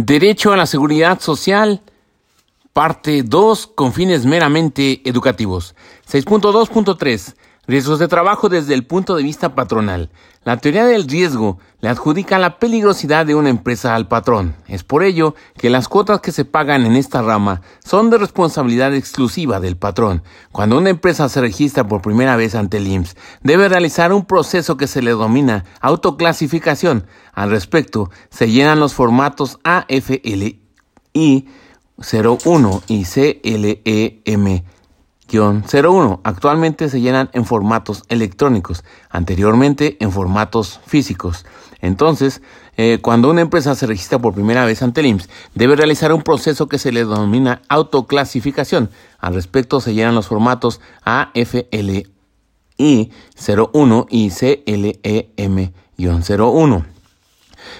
Derecho a la Seguridad Social, parte 2, con fines meramente educativos. 6.2.3. Riesgos de trabajo desde el punto de vista patronal. La teoría del riesgo le adjudica la peligrosidad de una empresa al patrón. Es por ello que las cuotas que se pagan en esta rama son de responsabilidad exclusiva del patrón. Cuando una empresa se registra por primera vez ante el IMSS, debe realizar un proceso que se le domina autoclasificación. Al respecto, se llenan los formatos AFLI 01 y CLEM 01. Actualmente se llenan en formatos electrónicos, anteriormente en formatos físicos. Entonces, eh, cuando una empresa se registra por primera vez ante el IMSS, debe realizar un proceso que se le denomina autoclasificación. Al respecto, se llenan los formatos AFLI 01 y CLEM-01.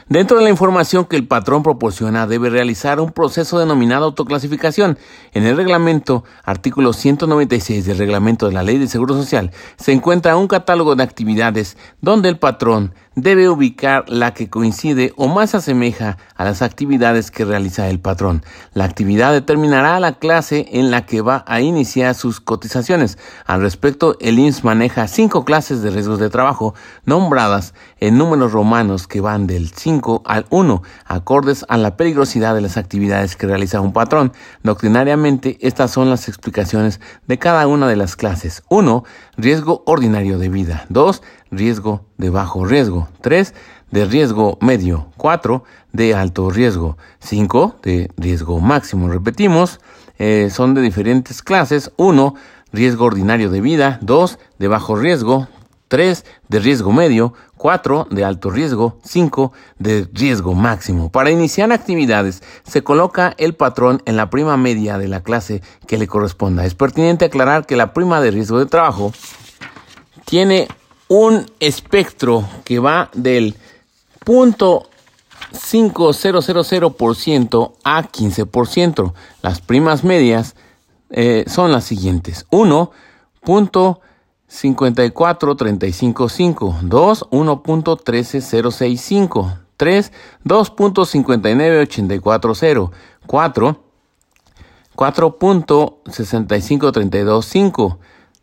Dentro de la información que el patrón proporciona, debe realizar un proceso denominado autoclasificación. En el reglamento, artículo 196 del reglamento de la Ley de Seguro Social, se encuentra un catálogo de actividades donde el patrón debe ubicar la que coincide o más asemeja a las actividades que realiza el patrón. La actividad determinará la clase en la que va a iniciar sus cotizaciones. Al respecto, el INS maneja cinco clases de riesgos de trabajo nombradas en números romanos que van del 5 al 1, acordes a la peligrosidad de las actividades que realiza un patrón. Doctrinariamente, estas son las explicaciones de cada una de las clases. 1. Riesgo ordinario de vida. 2 riesgo de bajo riesgo. 3 de riesgo medio. 4 de alto riesgo. 5 de riesgo máximo. Repetimos, eh, son de diferentes clases. 1 riesgo ordinario de vida. 2 de bajo riesgo. 3 de riesgo medio, 4 de alto riesgo, 5 de riesgo máximo. Para iniciar actividades se coloca el patrón en la prima media de la clase que le corresponda. Es pertinente aclarar que la prima de riesgo de trabajo tiene un espectro que va del punto 5,000% a 15%. Las primas medias eh, son las siguientes. 1.54355, 2, 1.13065, 3, 2.59840, 4, 4.65325,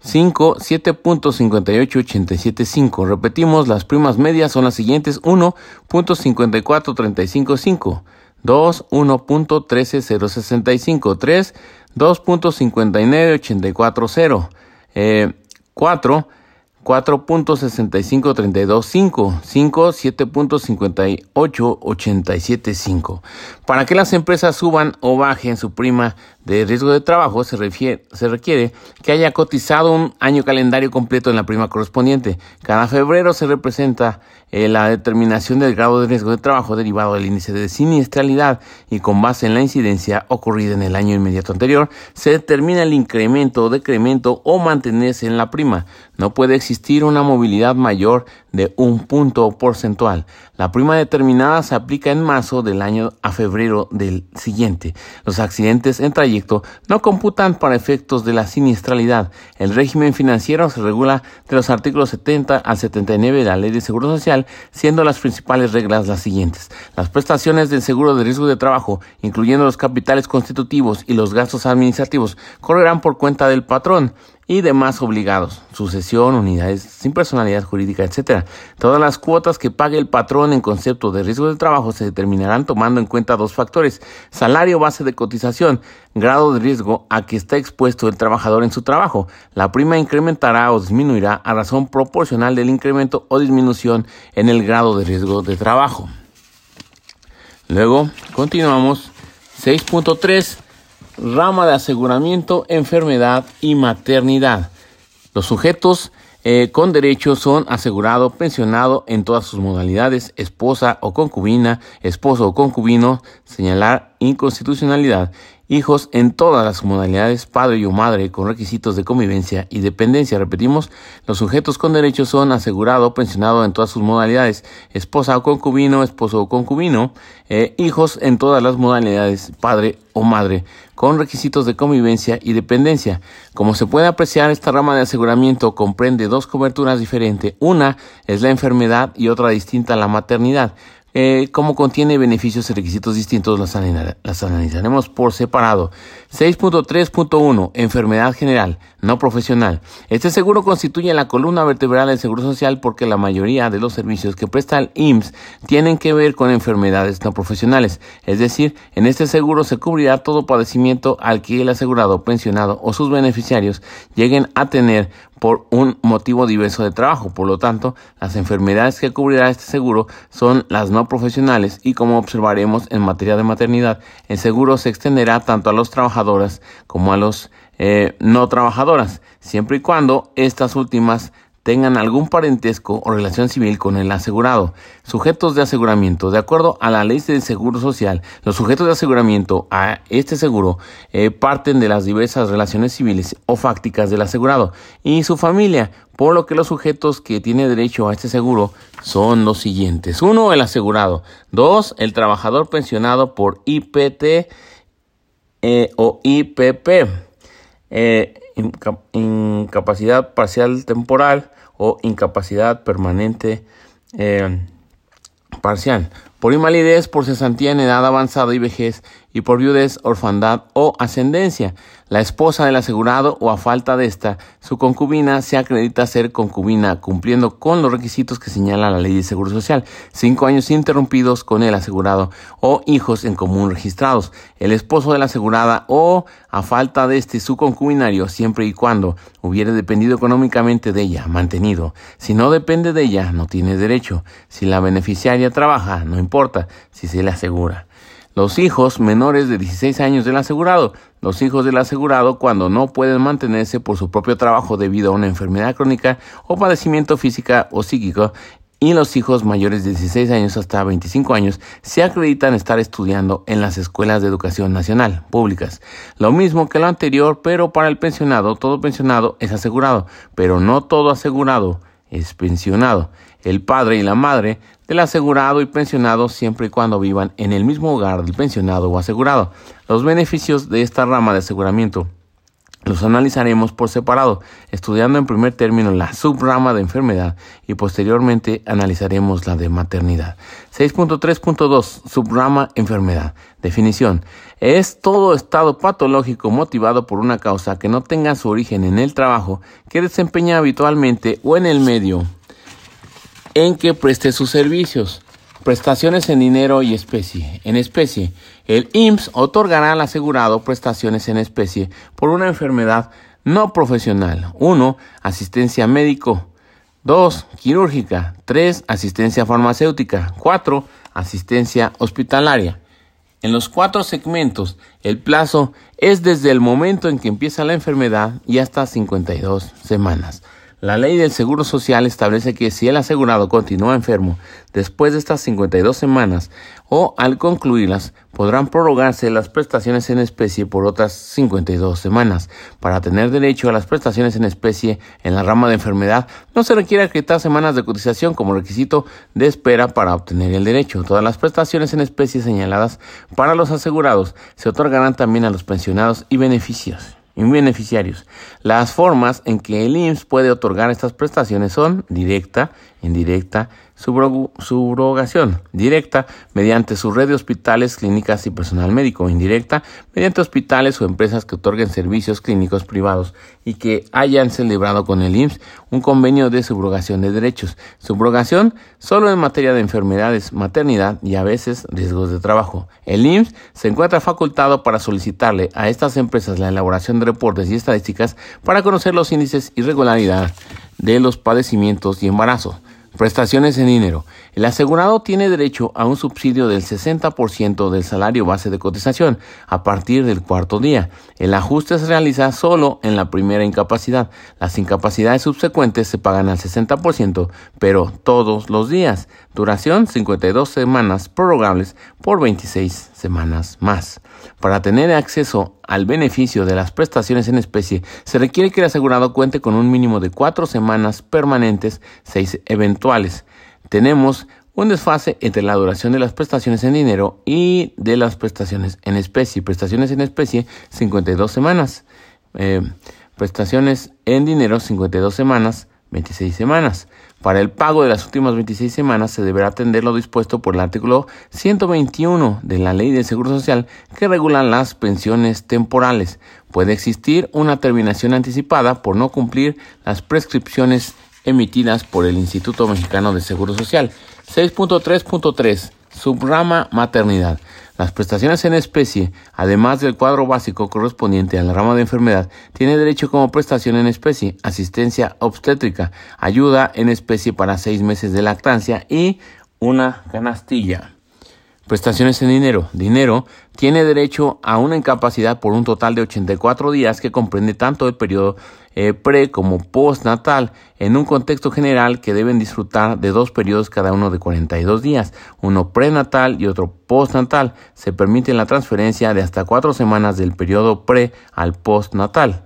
5, 7.58875. Repetimos, las primas medias son las siguientes. 1.54355. 2, 1.13065. 3, 2.59840. Eh, 4, 4.65325, 5, 7.58875. Para que las empresas suban o bajen su prima de riesgo de trabajo, se, refiere, se requiere que haya cotizado un año calendario completo en la prima correspondiente. Cada febrero se representa eh, la determinación del grado de riesgo de trabajo derivado del índice de siniestralidad y con base en la incidencia ocurrida en el año inmediato anterior, se determina el incremento, decremento o mantenerse en la prima. No puede existir una movilidad mayor de un punto porcentual. La prima determinada se aplica en marzo del año a febrero del siguiente. Los accidentes en trayecto no computan para efectos de la siniestralidad. El régimen financiero se regula de los artículos 70 al 79 de la Ley de Seguro Social, siendo las principales reglas las siguientes. Las prestaciones del seguro de riesgo de trabajo, incluyendo los capitales constitutivos y los gastos administrativos, correrán por cuenta del patrón y demás obligados, sucesión, unidades sin personalidad jurídica, etc. Todas las cuotas que pague el patrón en concepto de riesgo de trabajo se determinarán tomando en cuenta dos factores, salario base de cotización, grado de riesgo a que está expuesto el trabajador en su trabajo. La prima incrementará o disminuirá a razón proporcional del incremento o disminución en el grado de riesgo de trabajo. Luego, continuamos. 6.3 rama de aseguramiento, enfermedad y maternidad. Los sujetos eh, con derecho son asegurado, pensionado en todas sus modalidades, esposa o concubina, esposo o concubino, señalar inconstitucionalidad hijos en todas las modalidades, padre o madre, con requisitos de convivencia y dependencia. Repetimos, los sujetos con derechos son asegurado, pensionado en todas sus modalidades, esposa o concubino, esposo o concubino, eh, hijos en todas las modalidades, padre o madre, con requisitos de convivencia y dependencia. Como se puede apreciar, esta rama de aseguramiento comprende dos coberturas diferentes. Una es la enfermedad y otra distinta la maternidad. Eh, como contiene beneficios y requisitos distintos, las, las analizaremos por separado. 6.3.1 Enfermedad general, no profesional. Este seguro constituye la columna vertebral del Seguro Social porque la mayoría de los servicios que presta el IMSS tienen que ver con enfermedades no profesionales. Es decir, en este seguro se cubrirá todo padecimiento al que el asegurado, pensionado o sus beneficiarios lleguen a tener por un motivo diverso de trabajo. Por lo tanto, las enfermedades que cubrirá este seguro son las no profesionales y como observaremos en materia de maternidad, el seguro se extenderá tanto a los trabajadores como a los eh, no trabajadoras, siempre y cuando estas últimas tengan algún parentesco o relación civil con el asegurado. Sujetos de aseguramiento. De acuerdo a la ley del Seguro Social, los sujetos de aseguramiento a este seguro eh, parten de las diversas relaciones civiles o fácticas del asegurado y su familia, por lo que los sujetos que tienen derecho a este seguro son los siguientes. Uno, el asegurado. Dos, el trabajador pensionado por IPT eh, o IPP. Eh, incapacidad parcial temporal o incapacidad permanente eh, parcial, por invalidez, por cesantía en edad avanzada y vejez, y por viudez, orfandad o ascendencia. La esposa del asegurado o a falta de esta, su concubina se acredita ser concubina, cumpliendo con los requisitos que señala la ley de seguro social. Cinco años interrumpidos con el asegurado o hijos en común registrados. El esposo de la asegurada o a falta de este su concubinario, siempre y cuando hubiere dependido económicamente de ella, mantenido. Si no depende de ella, no tiene derecho. Si la beneficiaria trabaja, no importa si se le asegura. Los hijos menores de 16 años del asegurado. Los hijos del asegurado cuando no pueden mantenerse por su propio trabajo debido a una enfermedad crónica o padecimiento física o psíquico. Y los hijos mayores de 16 años hasta 25 años se acreditan estar estudiando en las escuelas de educación nacional públicas. Lo mismo que lo anterior, pero para el pensionado, todo pensionado es asegurado, pero no todo asegurado es pensionado. El padre y la madre del asegurado y pensionado siempre y cuando vivan en el mismo hogar del pensionado o asegurado. Los beneficios de esta rama de aseguramiento los analizaremos por separado, estudiando en primer término la subrama de enfermedad y posteriormente analizaremos la de maternidad. 6.3.2 Subrama enfermedad. Definición. Es todo estado patológico motivado por una causa que no tenga su origen en el trabajo que desempeña habitualmente o en el medio en que preste sus servicios. Prestaciones en dinero y especie. En especie, el IMSS otorgará al asegurado prestaciones en especie por una enfermedad no profesional. 1. Asistencia médico. 2. Quirúrgica. 3. Asistencia farmacéutica. 4. Asistencia hospitalaria. En los cuatro segmentos, el plazo es desde el momento en que empieza la enfermedad y hasta 52 semanas. La ley del Seguro Social establece que si el asegurado continúa enfermo después de estas 52 semanas o al concluirlas, podrán prorrogarse las prestaciones en especie por otras 52 semanas. Para tener derecho a las prestaciones en especie en la rama de enfermedad, no se requiere acreditar semanas de cotización como requisito de espera para obtener el derecho. Todas las prestaciones en especie señaladas para los asegurados se otorgarán también a los pensionados y beneficios beneficiarios. Las formas en que el IMSS puede otorgar estas prestaciones son directa, indirecta, subrogación directa mediante su red de hospitales, clínicas y personal médico, indirecta mediante hospitales o empresas que otorguen servicios clínicos privados y que hayan celebrado con el IMSS un convenio de subrogación de derechos. Subrogación solo en materia de enfermedades, maternidad y a veces riesgos de trabajo. El IMSS se encuentra facultado para solicitarle a estas empresas la elaboración de reportes y estadísticas para conocer los índices y regularidad de los padecimientos y embarazos. Prestaciones en dinero. El asegurado tiene derecho a un subsidio del 60% del salario base de cotización a partir del cuarto día. El ajuste se realiza solo en la primera incapacidad. Las incapacidades subsecuentes se pagan al 60%, pero todos los días. Duración 52 semanas prorrogables por 26 semanas más. Para tener acceso al beneficio de las prestaciones en especie, se requiere que el asegurado cuente con un mínimo de cuatro semanas permanentes, seis eventuales. Tenemos un desfase entre la duración de las prestaciones en dinero y de las prestaciones en especie. Prestaciones en especie, 52 semanas. Eh, prestaciones en dinero, 52 semanas, 26 semanas. Para el pago de las últimas 26 semanas se deberá atender lo dispuesto por el artículo 121 de la Ley del Seguro Social que regula las pensiones temporales. Puede existir una terminación anticipada por no cumplir las prescripciones emitidas por el Instituto Mexicano de Seguro Social. 6.3.3 Subrama maternidad. Las prestaciones en especie, además del cuadro básico correspondiente a la rama de enfermedad, tiene derecho como prestación en especie, asistencia obstétrica, ayuda en especie para seis meses de lactancia y una canastilla. Prestaciones en dinero. Dinero tiene derecho a una incapacidad por un total de 84 días que comprende tanto el periodo eh, pre como postnatal en un contexto general que deben disfrutar de dos periodos cada uno de 42 días, uno prenatal y otro postnatal. Se permite la transferencia de hasta cuatro semanas del periodo pre al postnatal.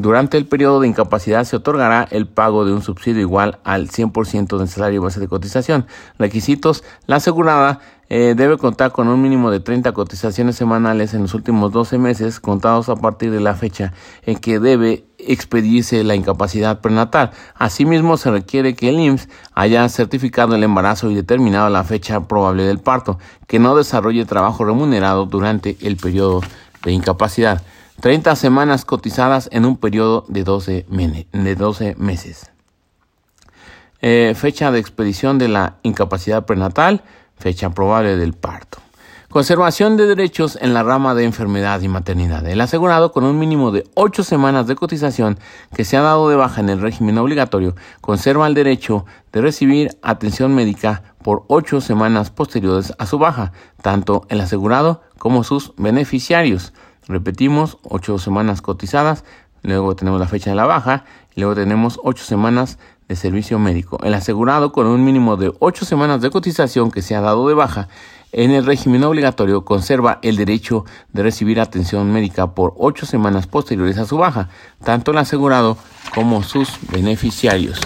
Durante el periodo de incapacidad se otorgará el pago de un subsidio igual al 100% del salario base de cotización. Requisitos. La asegurada eh, debe contar con un mínimo de 30 cotizaciones semanales en los últimos 12 meses contados a partir de la fecha en que debe expedirse la incapacidad prenatal. Asimismo, se requiere que el IMSS haya certificado el embarazo y determinado la fecha probable del parto, que no desarrolle trabajo remunerado durante el periodo de incapacidad. 30 semanas cotizadas en un periodo de 12, de meses. Eh, fecha de expedición de la incapacidad prenatal, fecha probable del parto. Conservación de derechos en la rama de enfermedad y maternidad. El asegurado con un mínimo de 8 semanas de cotización que se ha dado de baja en el régimen obligatorio conserva el derecho de recibir atención médica por 8 semanas posteriores a su baja, tanto el asegurado como sus beneficiarios. Repetimos, ocho semanas cotizadas, luego tenemos la fecha de la baja, y luego tenemos ocho semanas de servicio médico. El asegurado con un mínimo de ocho semanas de cotización que se ha dado de baja en el régimen obligatorio conserva el derecho de recibir atención médica por ocho semanas posteriores a su baja, tanto el asegurado como sus beneficiarios.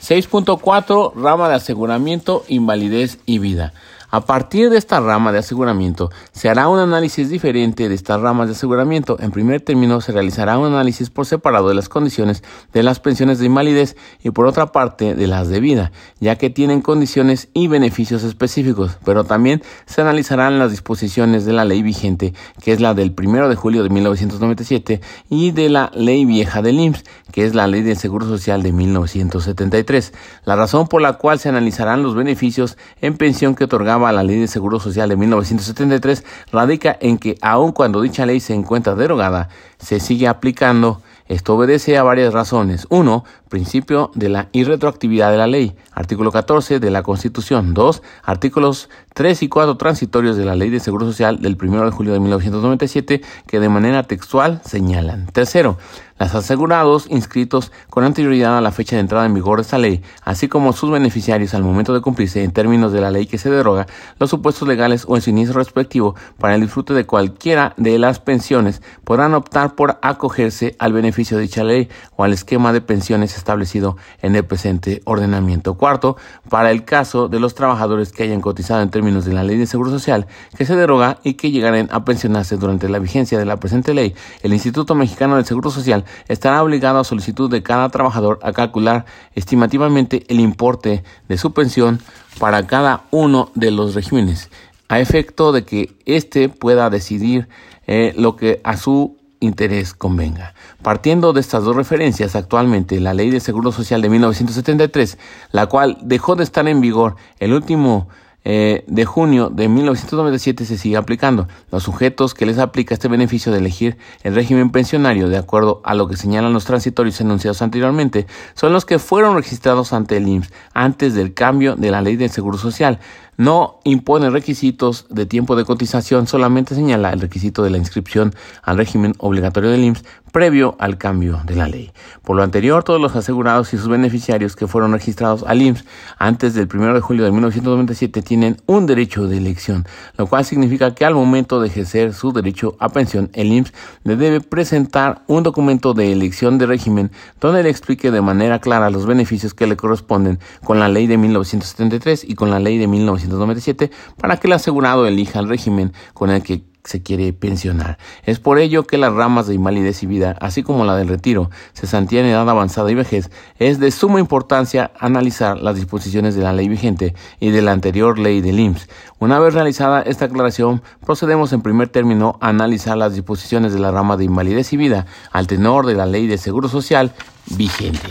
6.4 Rama de aseguramiento, invalidez y vida. A partir de esta rama de aseguramiento, se hará un análisis diferente de estas ramas de aseguramiento. En primer término, se realizará un análisis por separado de las condiciones de las pensiones de invalidez y por otra parte de las de vida, ya que tienen condiciones y beneficios específicos, pero también se analizarán las disposiciones de la ley vigente, que es la del 1 de julio de 1997, y de la ley vieja del IMSS, que es la ley del Seguro Social de 1973. La razón por la cual se analizarán los beneficios en pensión que otorgaba la Ley de Seguro Social de 1973 radica en que aun cuando dicha ley se encuentra derogada, se sigue aplicando. Esto obedece a varias razones. Uno, principio de la irretroactividad de la ley. Artículo 14 de la Constitución. Dos, artículos 3 y 4 transitorios de la Ley de Seguro Social del 1 de julio de 1997 que de manera textual señalan. Tercero, los asegurados inscritos con anterioridad a la fecha de entrada en vigor de esta ley, así como sus beneficiarios al momento de cumplirse en términos de la ley que se deroga, los supuestos legales o en su inicio respectivo para el disfrute de cualquiera de las pensiones, podrán optar por acogerse al beneficio de dicha ley o al esquema de pensiones establecido en el presente ordenamiento. Cuarto, para el caso de los trabajadores que hayan cotizado en términos de la ley de seguro social que se deroga y que llegaren a pensionarse durante la vigencia de la presente ley, el Instituto Mexicano del Seguro Social estará obligado a solicitud de cada trabajador a calcular estimativamente el importe de su pensión para cada uno de los regímenes, a efecto de que éste pueda decidir eh, lo que a su interés convenga. Partiendo de estas dos referencias, actualmente la Ley de Seguro Social de 1973, la cual dejó de estar en vigor el último eh, de junio de 1997 se sigue aplicando. Los sujetos que les aplica este beneficio de elegir el régimen pensionario de acuerdo a lo que señalan los transitorios enunciados anteriormente son los que fueron registrados ante el IMSS antes del cambio de la ley del Seguro Social no impone requisitos de tiempo de cotización, solamente señala el requisito de la inscripción al régimen obligatorio del IMSS previo al cambio de la ley. Por lo anterior, todos los asegurados y sus beneficiarios que fueron registrados al IMSS antes del 1 de julio de 1997 tienen un derecho de elección, lo cual significa que al momento de ejercer su derecho a pensión, el IMSS le debe presentar un documento de elección de régimen donde le explique de manera clara los beneficios que le corresponden con la ley de 1973 y con la ley de 1997 para que el asegurado elija el régimen con el que se quiere pensionar. Es por ello que las ramas de invalidez y vida, así como la del retiro, cesantía en edad avanzada y vejez, es de suma importancia analizar las disposiciones de la ley vigente y de la anterior ley del IMSS. Una vez realizada esta aclaración, procedemos en primer término a analizar las disposiciones de la rama de invalidez y vida al tenor de la ley de seguro social vigente.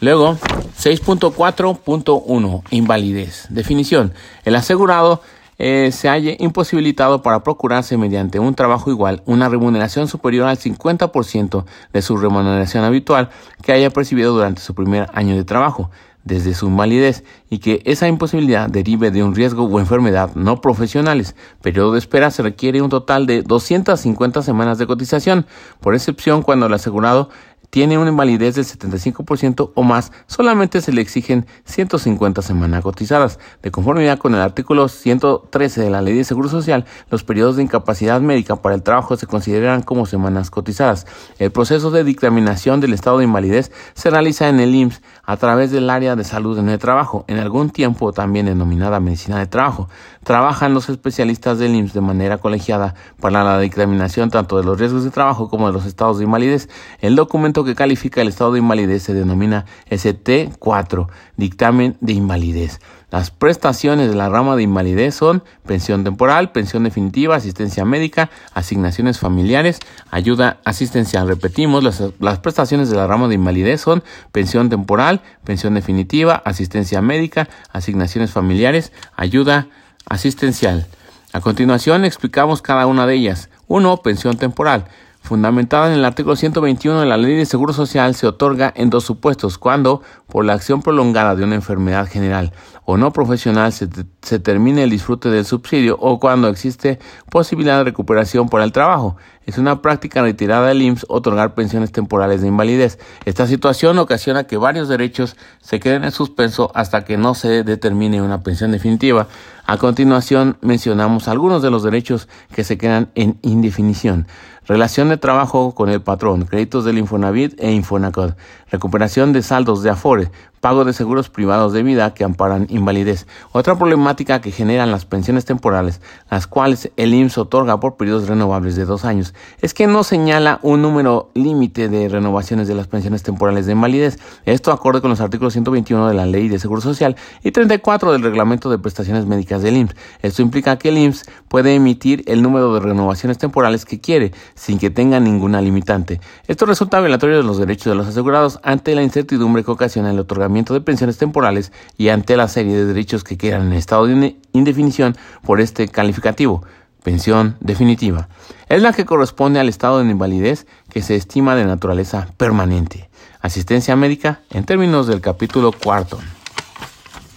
Luego, 6.4.1 Invalidez. Definición. El asegurado eh, se haya imposibilitado para procurarse mediante un trabajo igual una remuneración superior al 50% de su remuneración habitual que haya percibido durante su primer año de trabajo desde su invalidez y que esa imposibilidad derive de un riesgo o enfermedad no profesionales. Periodo de espera se requiere un total de 250 semanas de cotización, por excepción cuando el asegurado tiene una invalidez del 75% o más, solamente se le exigen 150 semanas cotizadas. De conformidad con el artículo 113 de la Ley de Seguro Social, los periodos de incapacidad médica para el trabajo se consideran como semanas cotizadas. El proceso de dictaminación del estado de invalidez se realiza en el IMSS a través del área de salud en el trabajo, en algún tiempo también denominada medicina de trabajo. Trabajan los especialistas del IMSS de manera colegiada para la dictaminación tanto de los riesgos de trabajo como de los estados de invalidez. El documento que califica el estado de invalidez se denomina ST4, dictamen de invalidez. Las prestaciones de la rama de invalidez son pensión temporal, pensión definitiva, asistencia médica, asignaciones familiares, ayuda asistencial. Repetimos, las, las, prestaciones de la rama de invalidez son pensión temporal, pensión definitiva, asistencia médica, asignaciones familiares, ayuda asistencial. A continuación explicamos cada una de ellas. 1. Pensión temporal fundamentada en el artículo 121 de la Ley de Seguro Social, se otorga en dos supuestos, cuando, por la acción prolongada de una enfermedad general o no profesional, se, se, termine el disfrute del subsidio o cuando existe posibilidad de recuperación por el trabajo. Es una práctica retirada del IMSS otorgar pensiones temporales de invalidez. Esta situación ocasiona que varios derechos se queden en suspenso hasta que no se determine una pensión definitiva. A continuación mencionamos algunos de los derechos que se quedan en indefinición. Relación de trabajo con el patrón, créditos del Infonavit e Infonacod, recuperación de saldos de Afore, pago de seguros privados de vida que amparan invalidez. Otra problemática que generan las pensiones temporales, las cuales el IMSS otorga por periodos renovables de dos años, es que no señala un número límite de renovaciones de las pensiones temporales de invalidez. Esto acorde con los artículos 121 de la Ley de Seguro Social y 34 del Reglamento de Prestaciones Médicas del IMSS. Esto implica que el IMSS puede emitir el número de renovaciones temporales que quiere, sin que tenga ninguna limitante. Esto resulta violatorio de los derechos de los asegurados ante la incertidumbre que ocasiona el otorgamiento de pensiones temporales y ante la serie de derechos que quedan en estado de indefinición por este calificativo, pensión definitiva. Es la que corresponde al estado de invalidez que se estima de naturaleza permanente. Asistencia médica en términos del capítulo cuarto.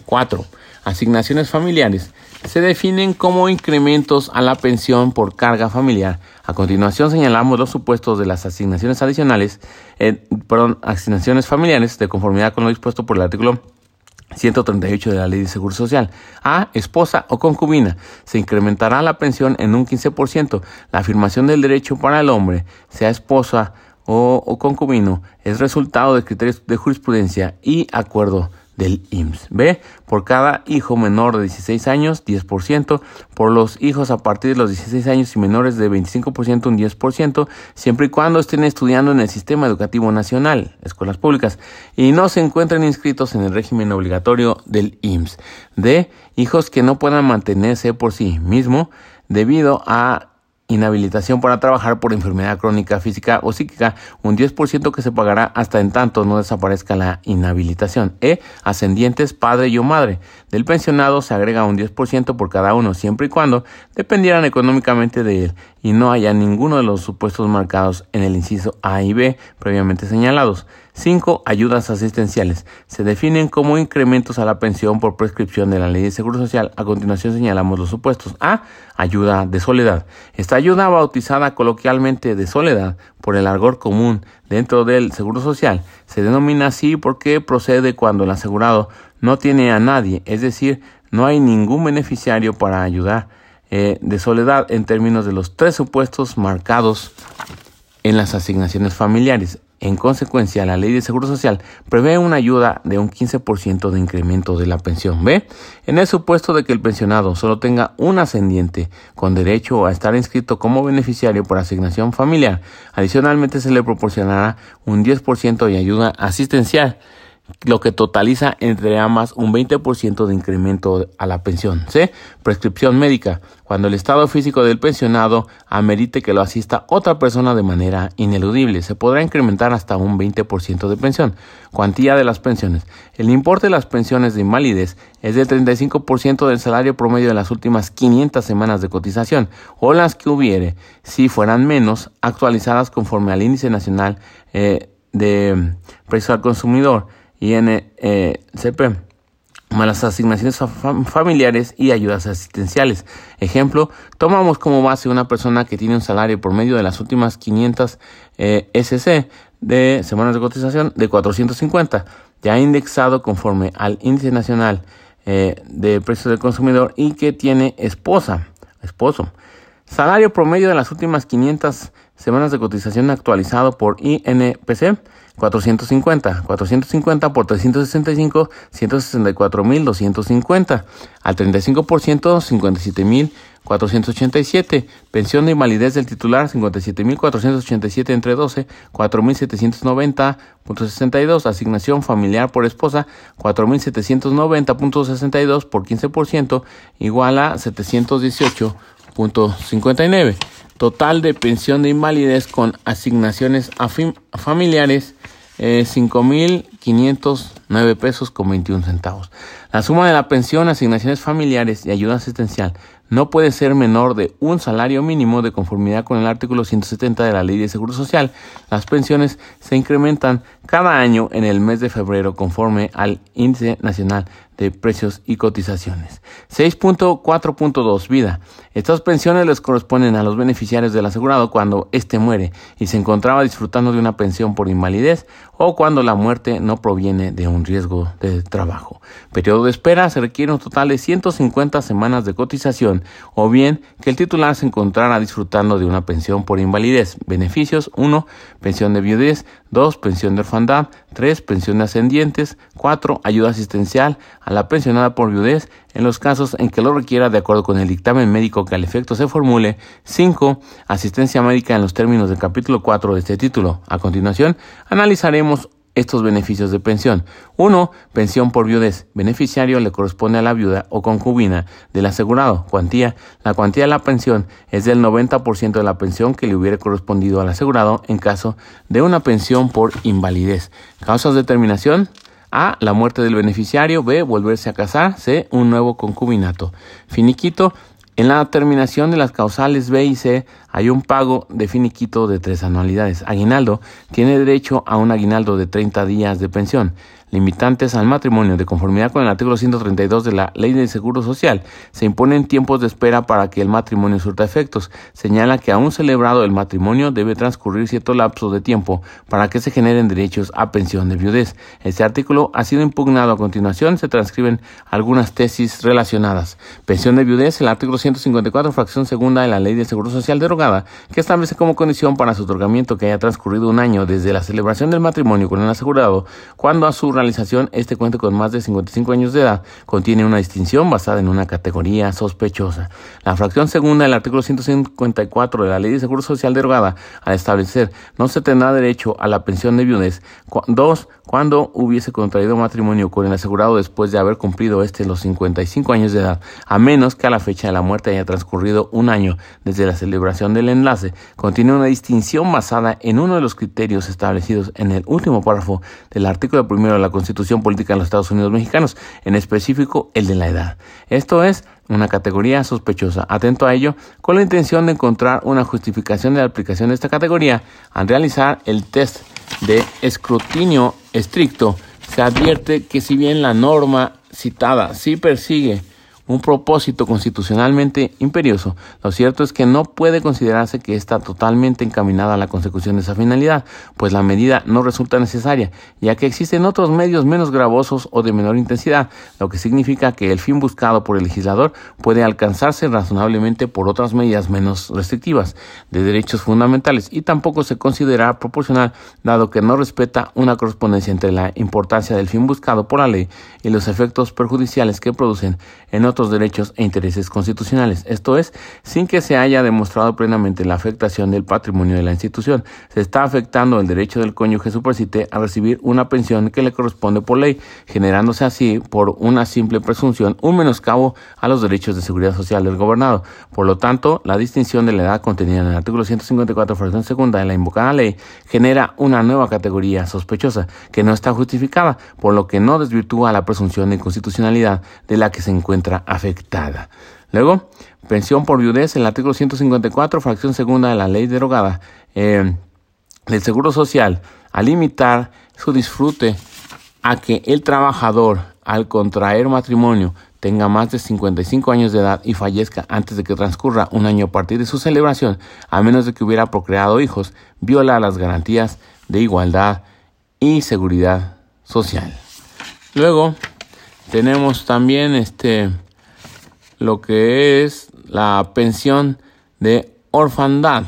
4. Asignaciones familiares se definen como incrementos a la pensión por carga familiar. A continuación señalamos los supuestos de las asignaciones adicionales, eh, perdón, asignaciones familiares de conformidad con lo dispuesto por el artículo 138 de la Ley de Seguro Social. A. Esposa o concubina. Se incrementará la pensión en un 15%. La afirmación del derecho para el hombre, sea esposa o, o concubino, es resultado de criterios de jurisprudencia y acuerdo del IMSS. B. Por cada hijo menor de 16 años, 10%. Por los hijos a partir de los 16 años y menores de 25%, un 10%, siempre y cuando estén estudiando en el sistema educativo nacional, escuelas públicas, y no se encuentren inscritos en el régimen obligatorio del IMSS. D. Hijos que no puedan mantenerse por sí mismo debido a inhabilitación para trabajar por enfermedad crónica física o psíquica, un 10% que se pagará hasta en tanto no desaparezca la inhabilitación. E. Ascendientes, padre y o madre. Del pensionado se agrega un 10% por cada uno, siempre y cuando dependieran económicamente de él y no haya ninguno de los supuestos marcados en el inciso A y B previamente señalados. 5. Ayudas asistenciales. Se definen como incrementos a la pensión por prescripción de la Ley de Seguro Social. A continuación señalamos los supuestos. A. Ayuda de soledad. Esta ayuda bautizada coloquialmente de soledad por el argor común dentro del Seguro Social se denomina así porque procede cuando el asegurado no tiene a nadie, es decir, no hay ningún beneficiario para ayudar eh, de soledad en términos de los tres supuestos marcados en las asignaciones familiares. En consecuencia, la ley de Seguro Social prevé una ayuda de un 15% de incremento de la pensión. ¿Ve? En el supuesto de que el pensionado solo tenga un ascendiente con derecho a estar inscrito como beneficiario por asignación familiar, adicionalmente se le proporcionará un 10% de ayuda asistencial lo que totaliza entre ambas un 20% de incremento a la pensión. C. Prescripción médica. Cuando el estado físico del pensionado amerite que lo asista otra persona de manera ineludible, se podrá incrementar hasta un 20% de pensión. Cuantía de las pensiones. El importe de las pensiones de invalidez es del 35% del salario promedio de las últimas 500 semanas de cotización o las que hubiere, si fueran menos, actualizadas conforme al índice nacional eh, de precio al consumidor INCP, malas asignaciones familiares y ayudas asistenciales. Ejemplo, tomamos como base una persona que tiene un salario por medio de las últimas 500 eh, SC de semanas de cotización de 450, ya indexado conforme al índice nacional eh, de precios del consumidor y que tiene esposa, esposo. Salario promedio de las últimas 500 semanas de cotización actualizado por INPC 450. 450 por 365, 164.250. Al 35%, 57.487. Pensión de invalidez del titular, 57.487 entre 12, 4.790.62. Asignación familiar por esposa, 4.790.62 por 15%, igual a 718.59. Total de pensión de invalidez con asignaciones a familiares, eh, 5.509 pesos con 21 centavos. La suma de la pensión, asignaciones familiares y ayuda asistencial no puede ser menor de un salario mínimo de conformidad con el artículo 170 de la Ley de Seguro Social. Las pensiones se incrementan cada año en el mes de febrero conforme al índice nacional de precios y cotizaciones. 6.4.2 Vida. Estas pensiones les corresponden a los beneficiarios del asegurado cuando éste muere y se encontraba disfrutando de una pensión por invalidez o cuando la muerte no proviene de un riesgo de trabajo. Periodo de espera se requiere un total de 150 semanas de cotización o bien que el titular se encontrara disfrutando de una pensión por invalidez. Beneficios 1. Pensión de viudez 2. Pensión de orfandad 3. Pensión de ascendientes 4. Ayuda asistencial a la pensionada por viudez en los casos en que lo requiera de acuerdo con el dictamen médico que al efecto se formule. 5. Asistencia médica en los términos del capítulo 4 de este título. A continuación, analizaremos estos beneficios de pensión. 1. Pensión por viudez. Beneficiario le corresponde a la viuda o concubina del asegurado. Cuantía. La cuantía de la pensión es del 90% de la pensión que le hubiera correspondido al asegurado en caso de una pensión por invalidez. Causas de terminación. A. La muerte del beneficiario. B. Volverse a casar. C. Un nuevo concubinato. Finiquito. En la terminación de las causales B y C hay un pago de finiquito de tres anualidades. Aguinaldo tiene derecho a un aguinaldo de 30 días de pensión limitantes al matrimonio de conformidad con el artículo 132 de la Ley de Seguro Social. Se imponen tiempos de espera para que el matrimonio surta efectos. Señala que aún celebrado el matrimonio debe transcurrir cierto lapso de tiempo para que se generen derechos a pensión de viudez. Este artículo ha sido impugnado a continuación. Se transcriben algunas tesis relacionadas. Pensión de viudez, el artículo 154, fracción segunda de la Ley de Seguro Social derogada, que establece como condición para su otorgamiento que haya transcurrido un año desde la celebración del matrimonio con el asegurado, cuando a realización, este cuento con más de 55 años de edad contiene una distinción basada en una categoría sospechosa. La fracción segunda del artículo 154 de la Ley de Seguro Social derogada, al establecer no se tendrá derecho a la pensión de viudez, dos, cuando hubiese contraído matrimonio con el asegurado después de haber cumplido este los 55 años de edad, a menos que a la fecha de la muerte haya transcurrido un año desde la celebración del enlace, contiene una distinción basada en uno de los criterios establecidos en el último párrafo del artículo primero de la Constitución Política de los Estados Unidos Mexicanos, en específico el de la edad. Esto es una categoría sospechosa. Atento a ello, con la intención de encontrar una justificación de la aplicación de esta categoría, al realizar el test de escrutinio estricto, se advierte que si bien la norma citada sí persigue un propósito constitucionalmente imperioso, lo cierto es que no puede considerarse que está totalmente encaminada a la consecución de esa finalidad, pues la medida no resulta necesaria, ya que existen otros medios menos gravosos o de menor intensidad, lo que significa que el fin buscado por el legislador puede alcanzarse razonablemente por otras medidas menos restrictivas de derechos fundamentales y tampoco se considera proporcional, dado que no respeta una correspondencia entre la importancia del fin buscado por la ley y los efectos perjudiciales que producen en otros derechos e intereses constitucionales, esto es, sin que se haya demostrado plenamente la afectación del patrimonio de la institución. Se está afectando el derecho del cónyuge supercite a recibir una pensión que le corresponde por ley, generándose así, por una simple presunción, un menoscabo a los derechos de seguridad social del gobernado. Por lo tanto, la distinción de la edad contenida en el artículo 154, fracción segunda de la invocada ley, genera una nueva categoría sospechosa que no está justificada, por lo que no desvirtúa la presunción de inconstitucionalidad de la que se encuentra afectada. Luego, pensión por viudez, el artículo 154, fracción segunda de la ley derogada eh, del Seguro Social, a limitar su disfrute a que el trabajador, al contraer matrimonio, tenga más de 55 años de edad y fallezca antes de que transcurra un año a partir de su celebración, a menos de que hubiera procreado hijos, viola las garantías de igualdad y seguridad social. Luego tenemos también este lo que es la pensión de orfandad.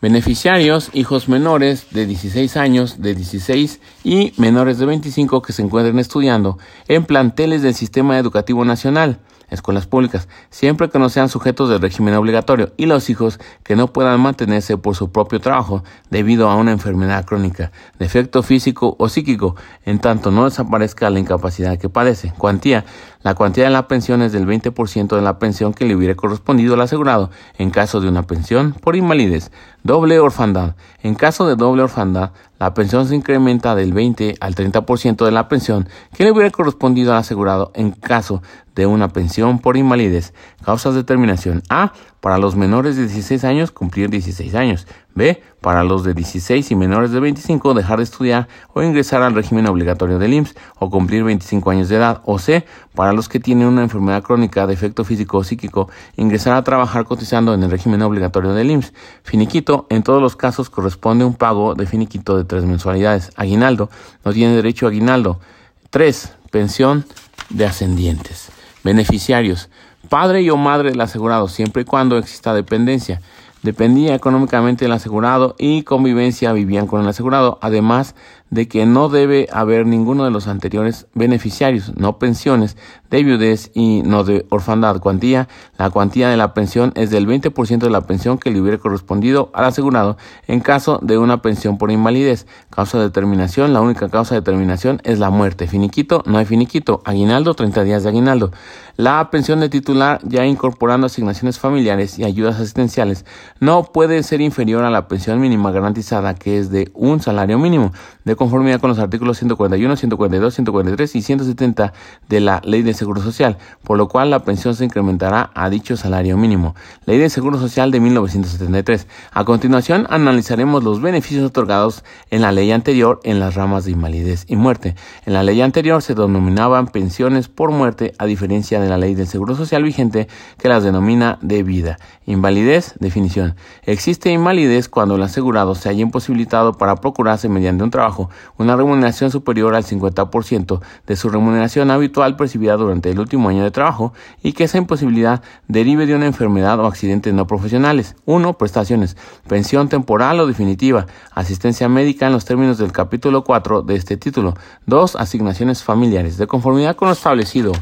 Beneficiarios, hijos menores de 16 años, de 16 y menores de 25 que se encuentren estudiando en planteles del Sistema Educativo Nacional escuelas públicas, siempre que no sean sujetos del régimen obligatorio, y los hijos que no puedan mantenerse por su propio trabajo debido a una enfermedad crónica, defecto físico o psíquico, en tanto no desaparezca la incapacidad que padece. Cuantía. La cuantía de la pensión es del 20% de la pensión que le hubiera correspondido al asegurado en caso de una pensión por invalidez. Doble orfandad. En caso de doble orfandad, la pensión se incrementa del 20 al 30% de la pensión que le hubiera correspondido al asegurado en caso de una pensión por invalidez. Causas de terminación. A. Para los menores de 16 años, cumplir 16 años. B. Para los de 16 y menores de 25, dejar de estudiar o ingresar al régimen obligatorio del IMSS o cumplir 25 años de edad. O C. Para los que tienen una enfermedad crónica, defecto físico o psíquico, ingresar a trabajar cotizando en el régimen obligatorio del IMSS. Finiquito. En todos los casos corresponde un pago de finiquito de tres mensualidades. Aguinaldo. No tiene derecho a aguinaldo. 3. Pensión de ascendientes. Beneficiarios padre y o madre del asegurado, siempre y cuando exista dependencia. Dependía económicamente del asegurado y convivencia vivían con el asegurado, además de que no debe haber ninguno de los anteriores beneficiarios, no pensiones de viudez y no de orfandad. Cuantía, la cuantía de la pensión es del 20% de la pensión que le hubiera correspondido al asegurado en caso de una pensión por invalidez. Causa de terminación, la única causa de terminación es la muerte. Finiquito, no hay finiquito. Aguinaldo, 30 días de aguinaldo. La pensión de titular, ya incorporando asignaciones familiares y ayudas asistenciales, no puede ser inferior a la pensión mínima garantizada, que es de un salario mínimo. De conformidad con los artículos 141, 142, 143 y 170 de la Ley de Seguro Social, por lo cual la pensión se incrementará a dicho salario mínimo. Ley de Seguro Social de 1973. A continuación analizaremos los beneficios otorgados en la ley anterior en las ramas de invalidez y muerte. En la ley anterior se denominaban pensiones por muerte a diferencia de la Ley del Seguro Social vigente que las denomina de vida. Invalidez, definición. Existe invalidez cuando el asegurado se haya imposibilitado para procurarse mediante un trabajo una remuneración superior al 50% de su remuneración habitual percibida durante el último año de trabajo y que esa imposibilidad derive de una enfermedad o accidentes no profesionales. 1. Prestaciones. Pensión temporal o definitiva. Asistencia médica en los términos del capítulo 4 de este título. 2. Asignaciones familiares. De conformidad con lo establecido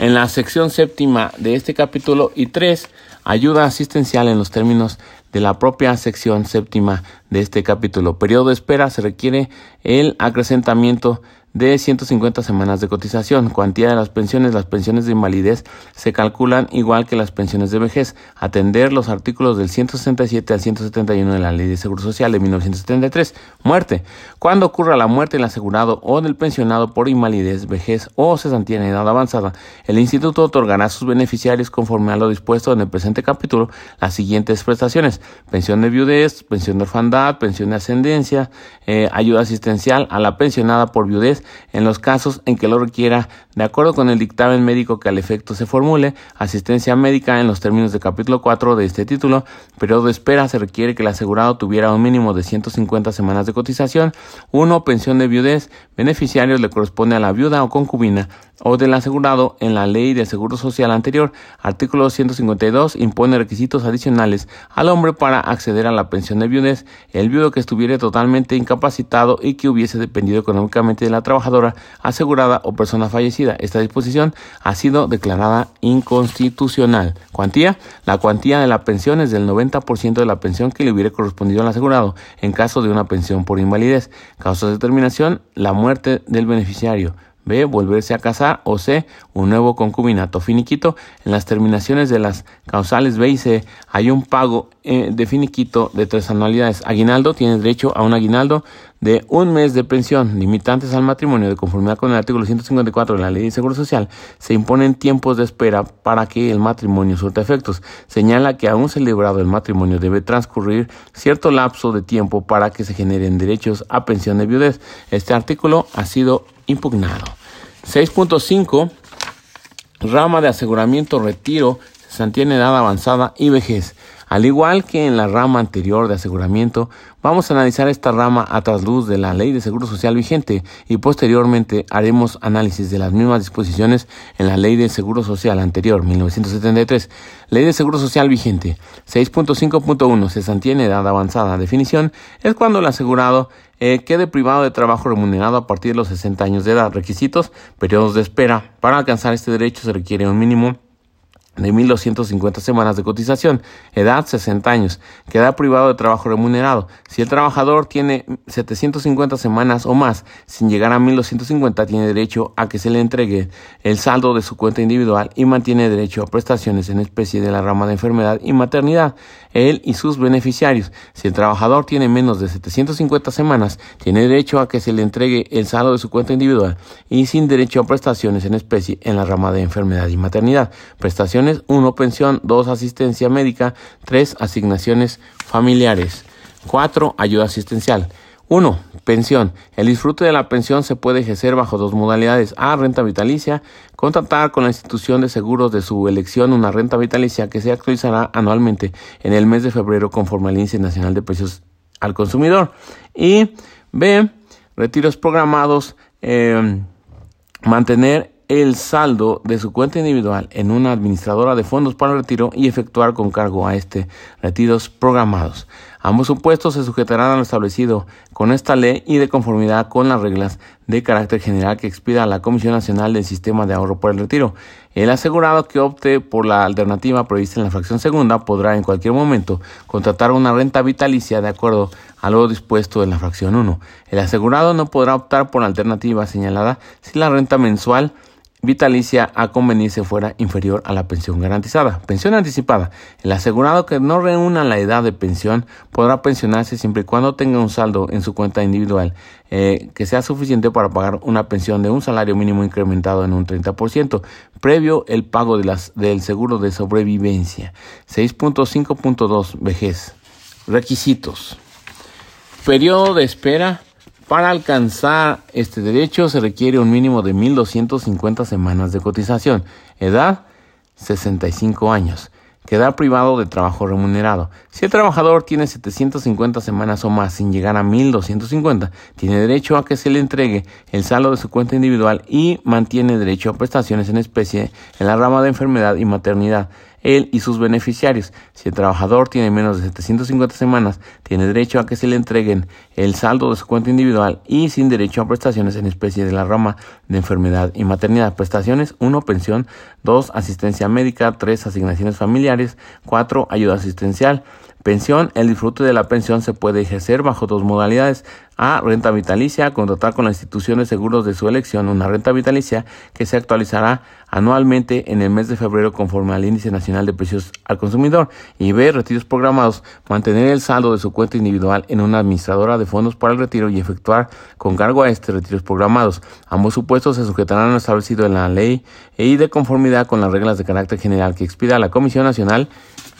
en la sección séptima de este capítulo y 3. Ayuda asistencial en los términos de la propia sección séptima de este capítulo. Periodo de espera se requiere el acrecentamiento de 150 semanas de cotización. Cuantía de las pensiones. Las pensiones de invalidez se calculan igual que las pensiones de vejez. Atender los artículos del 167 al 171 de la Ley de Seguro Social de 1973. Muerte. Cuando ocurra la muerte del asegurado o del pensionado por invalidez, vejez o cesantía en edad avanzada, el instituto otorgará a sus beneficiarios conforme a lo dispuesto en el presente capítulo las siguientes prestaciones. Pensión de viudez, pensión de orfandad, pensión de ascendencia, eh, ayuda asistencial a la pensionada por viudez en los casos en que lo requiera De acuerdo con el dictamen médico que al efecto se formule, asistencia médica en los términos del capítulo 4 de este título, periodo de espera se requiere que el asegurado tuviera un mínimo de 150 semanas de cotización, 1. Pensión de viudez, beneficiarios le corresponde a la viuda o concubina o del asegurado en la ley de seguro social anterior. Artículo 152 impone requisitos adicionales al hombre para acceder a la pensión de viudez. El viudo que estuviera totalmente incapacitado y que hubiese dependido económicamente de la trabajadora asegurada o persona fallecida. Esta disposición ha sido declarada inconstitucional. Cuantía. La cuantía de la pensión es del 90% de la pensión que le hubiera correspondido al asegurado en caso de una pensión por invalidez. Causa de determinación. La muerte del beneficiario. B. Volverse a casar. O C. Un nuevo concubinato. Finiquito. En las terminaciones de las causales B y C hay un pago eh, de finiquito de tres anualidades. Aguinaldo tiene derecho a un aguinaldo de un mes de pensión. Limitantes al matrimonio de conformidad con el artículo 154 de la Ley de Seguro Social. Se imponen tiempos de espera para que el matrimonio surta efectos. Señala que aún celebrado el matrimonio debe transcurrir cierto lapso de tiempo para que se generen derechos a pensión de viudez. Este artículo ha sido impugnado. 6.5 Rama de aseguramiento retiro, se mantiene edad avanzada y vejez. Al igual que en la rama anterior de aseguramiento, vamos a analizar esta rama a trasluz de la ley de seguro social vigente y posteriormente haremos análisis de las mismas disposiciones en la ley de seguro social anterior, 1973. Ley de seguro social vigente 6.5.1 se mantiene edad avanzada. Definición es cuando el asegurado eh, quede privado de trabajo remunerado a partir de los 60 años de edad. Requisitos, periodos de espera. Para alcanzar este derecho se requiere un mínimo de 1.250 semanas de cotización, edad 60 años, queda privado de trabajo remunerado. Si el trabajador tiene 750 semanas o más, sin llegar a 1.250, tiene derecho a que se le entregue el saldo de su cuenta individual y mantiene derecho a prestaciones en especie de la rama de enfermedad y maternidad, él y sus beneficiarios. Si el trabajador tiene menos de 750 semanas, tiene derecho a que se le entregue el saldo de su cuenta individual y sin derecho a prestaciones en especie en la rama de enfermedad y maternidad. Prestaciones 1. Pensión. 2. Asistencia médica. 3. Asignaciones familiares. 4. Ayuda asistencial. 1. Pensión. El disfrute de la pensión se puede ejercer bajo dos modalidades. A. Renta vitalicia. Contratar con la institución de seguros de su elección una renta vitalicia que se actualizará anualmente en el mes de febrero conforme al índice nacional de precios al consumidor. Y B. Retiros programados. Eh, mantener el saldo de su cuenta individual en una administradora de fondos para el retiro y efectuar con cargo a este retiros programados. Ambos supuestos se sujetarán a lo establecido con esta ley y de conformidad con las reglas de carácter general que expida la Comisión Nacional del Sistema de Ahorro por el Retiro. El asegurado que opte por la alternativa prevista en la fracción segunda podrá en cualquier momento contratar una renta vitalicia de acuerdo a lo dispuesto en la fracción 1. El asegurado no podrá optar por la alternativa señalada si la renta mensual vitalicia a convenirse fuera inferior a la pensión garantizada. Pensión anticipada. El asegurado que no reúna la edad de pensión podrá pensionarse siempre y cuando tenga un saldo en su cuenta individual eh, que sea suficiente para pagar una pensión de un salario mínimo incrementado en un 30%, previo el pago de las, del seguro de sobrevivencia. 6.5.2 vejez. Requisitos. Periodo de espera para alcanzar este derecho se requiere un mínimo de 1.250 semanas de cotización. Edad 65 años. Quedar privado de trabajo remunerado. Si el trabajador tiene 750 semanas o más sin llegar a 1250, tiene derecho a que se le entregue el saldo de su cuenta individual y mantiene derecho a prestaciones en especie en la rama de enfermedad y maternidad él y sus beneficiarios. Si el trabajador tiene menos de 750 semanas, tiene derecho a que se le entreguen el saldo de su cuenta individual y sin derecho a prestaciones en especie de la rama de enfermedad y maternidad. Prestaciones 1. Pensión 2. Asistencia médica 3. Asignaciones familiares 4. Ayuda asistencial Pensión. El disfrute de la pensión se puede ejercer bajo dos modalidades. A. Renta vitalicia. Contratar con la institución de seguros de su elección una renta vitalicia que se actualizará anualmente en el mes de febrero conforme al índice nacional de precios al consumidor. Y B. Retiros programados. Mantener el saldo de su cuenta individual en una administradora de fondos para el retiro y efectuar con cargo a este retiros programados. Ambos supuestos se sujetarán a lo establecido en la ley y de conformidad con las reglas de carácter general que expida la Comisión Nacional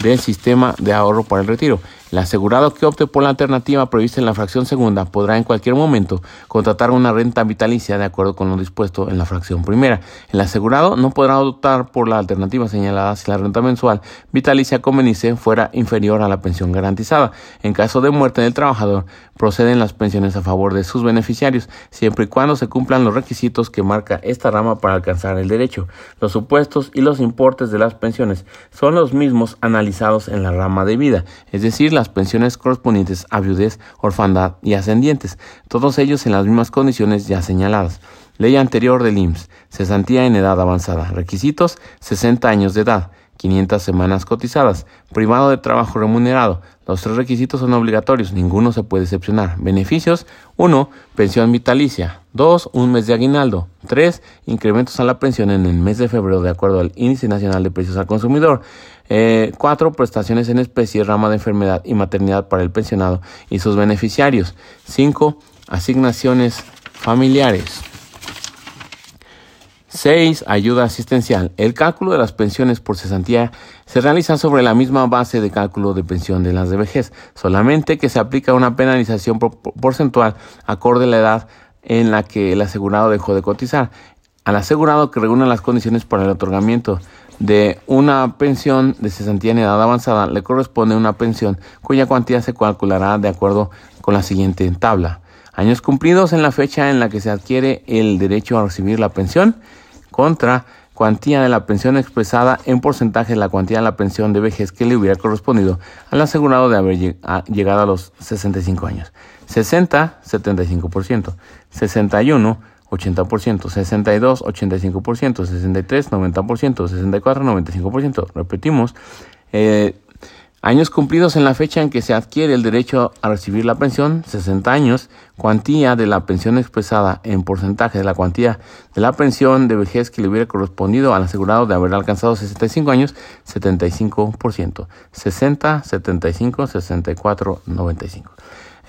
del sistema de ahorro para el retiro. El asegurado que opte por la alternativa prevista en la fracción segunda podrá en cualquier momento contratar una renta vitalicia de acuerdo con lo dispuesto en la fracción primera. El asegurado no podrá optar por la alternativa señalada si la renta mensual vitalicia convenice fuera inferior a la pensión garantizada. En caso de muerte del trabajador, proceden las pensiones a favor de sus beneficiarios, siempre y cuando se cumplan los requisitos que marca esta rama para alcanzar el derecho. Los supuestos y los importes de las pensiones son los mismos analizados en la rama de vida, es decir, las pensiones correspondientes a viudez, orfandad y ascendientes, todos ellos en las mismas condiciones ya señaladas. Ley anterior del IMSS, cesantía en edad avanzada, requisitos 60 años de edad, 500 semanas cotizadas, privado de trabajo remunerado. Los tres requisitos son obligatorios, ninguno se puede excepcionar. Beneficios 1. Pensión vitalicia. 2. Un mes de aguinaldo. 3. Incrementos a la pensión en el mes de febrero de acuerdo al Índice Nacional de Precios al Consumidor. Eh, cuatro, prestaciones en especie, rama de enfermedad y maternidad para el pensionado y sus beneficiarios. Cinco, asignaciones familiares. 6. Ayuda asistencial. El cálculo de las pensiones por cesantía se realiza sobre la misma base de cálculo de pensión de las de vejez, solamente que se aplica una penalización porcentual acorde a la edad en la que el asegurado dejó de cotizar. Al asegurado que reúna las condiciones para el otorgamiento de una pensión de cesantía en edad avanzada le corresponde una pensión cuya cuantía se calculará de acuerdo con la siguiente tabla. Años cumplidos en la fecha en la que se adquiere el derecho a recibir la pensión contra cuantía de la pensión expresada en porcentaje de la cuantía de la pensión de vejez que le hubiera correspondido al asegurado de haber llegado a los 65 años. 60, 75%. 61, 80%, 62, 85%, 63, 90%, 64, 95%. Repetimos, eh, años cumplidos en la fecha en que se adquiere el derecho a recibir la pensión, 60 años, cuantía de la pensión expresada en porcentaje de la cuantía de la pensión de vejez que le hubiera correspondido al asegurado de haber alcanzado 65 años, 75%, 60, 75, 64, 95.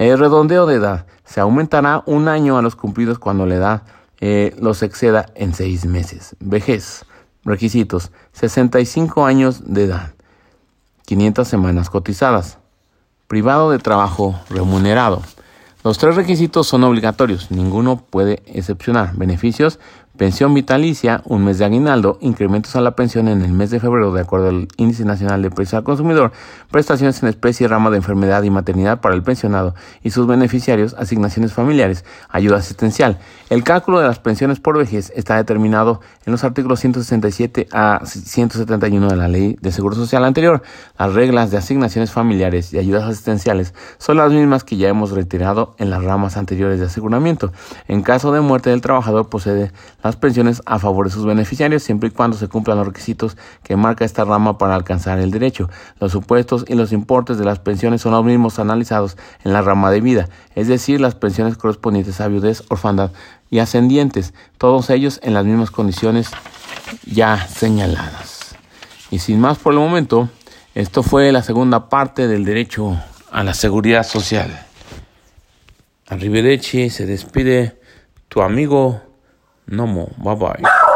El redondeo de edad se aumentará un año a los cumplidos cuando la edad eh, los exceda en seis meses. Vejez. Requisitos. 65 años de edad. 500 semanas cotizadas. Privado de trabajo remunerado. Los tres requisitos son obligatorios, ninguno puede excepcionar. Beneficios, pensión vitalicia, un mes de aguinaldo, incrementos a la pensión en el mes de febrero de acuerdo al Índice Nacional de Precios al Consumidor, prestaciones en especie, rama de enfermedad y maternidad para el pensionado y sus beneficiarios, asignaciones familiares, ayuda asistencial. El cálculo de las pensiones por vejez está determinado en los artículos 167 a 171 de la Ley de Seguro Social anterior. Las reglas de asignaciones familiares y ayudas asistenciales son las mismas que ya hemos retirado en las ramas anteriores de aseguramiento. En caso de muerte del trabajador, procede la pensiones a favor de sus beneficiarios siempre y cuando se cumplan los requisitos que marca esta rama para alcanzar el derecho. Los supuestos y los importes de las pensiones son los mismos analizados en la rama de vida, es decir, las pensiones correspondientes a viudez, orfandad y ascendientes, todos ellos en las mismas condiciones ya señaladas. Y sin más por el momento, esto fue la segunda parte del derecho a la seguridad social. Arrivederci, se despide tu amigo more. Bye bye.